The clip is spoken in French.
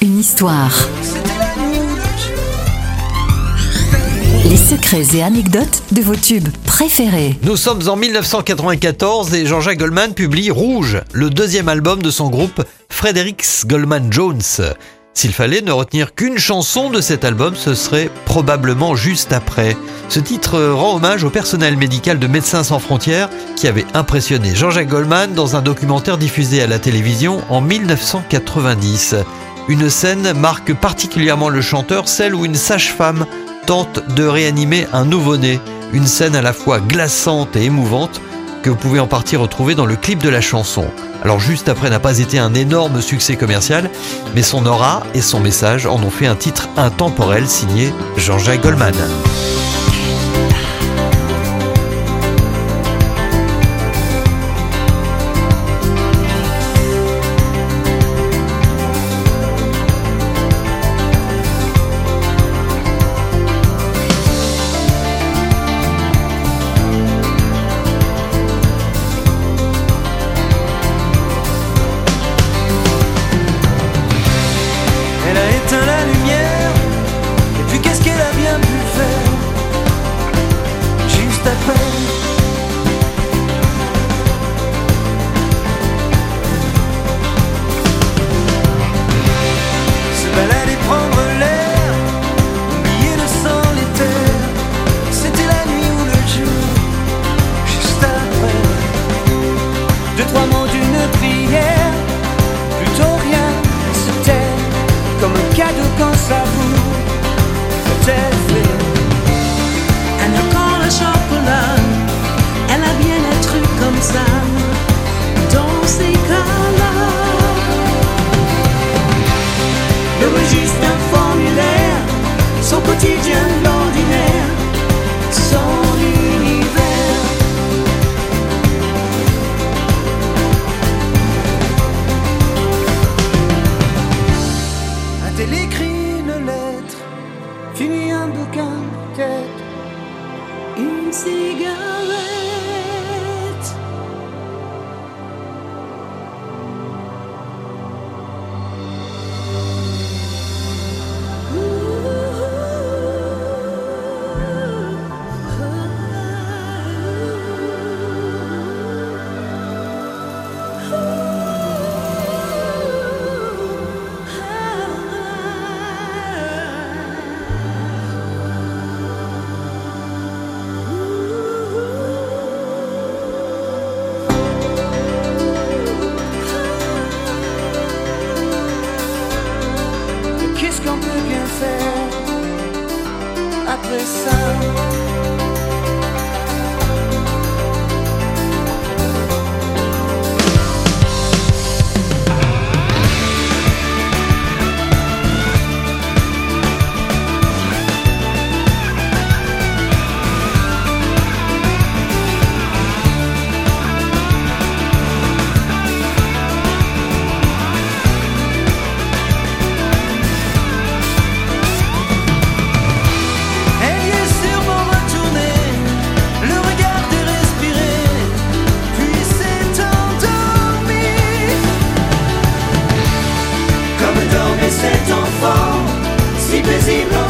Une histoire. Les secrets et anecdotes de vos tubes préférés. Nous sommes en 1994 et Jean-Jacques Goldman publie Rouge, le deuxième album de son groupe Fredericks Goldman Jones. S'il fallait ne retenir qu'une chanson de cet album, ce serait probablement juste après. Ce titre rend hommage au personnel médical de Médecins sans frontières qui avait impressionné Jean-Jacques Goldman dans un documentaire diffusé à la télévision en 1990. Une scène marque particulièrement le chanteur, celle où une sage-femme tente de réanimer un nouveau-né. Une scène à la fois glaçante et émouvante que vous pouvez en partie retrouver dans le clip de la chanson. Alors juste après n'a pas été un énorme succès commercial, mais son aura et son message en ont fait un titre intemporel signé Jean-Jacques Goldman. você a traição. Cet enfant, si paisible en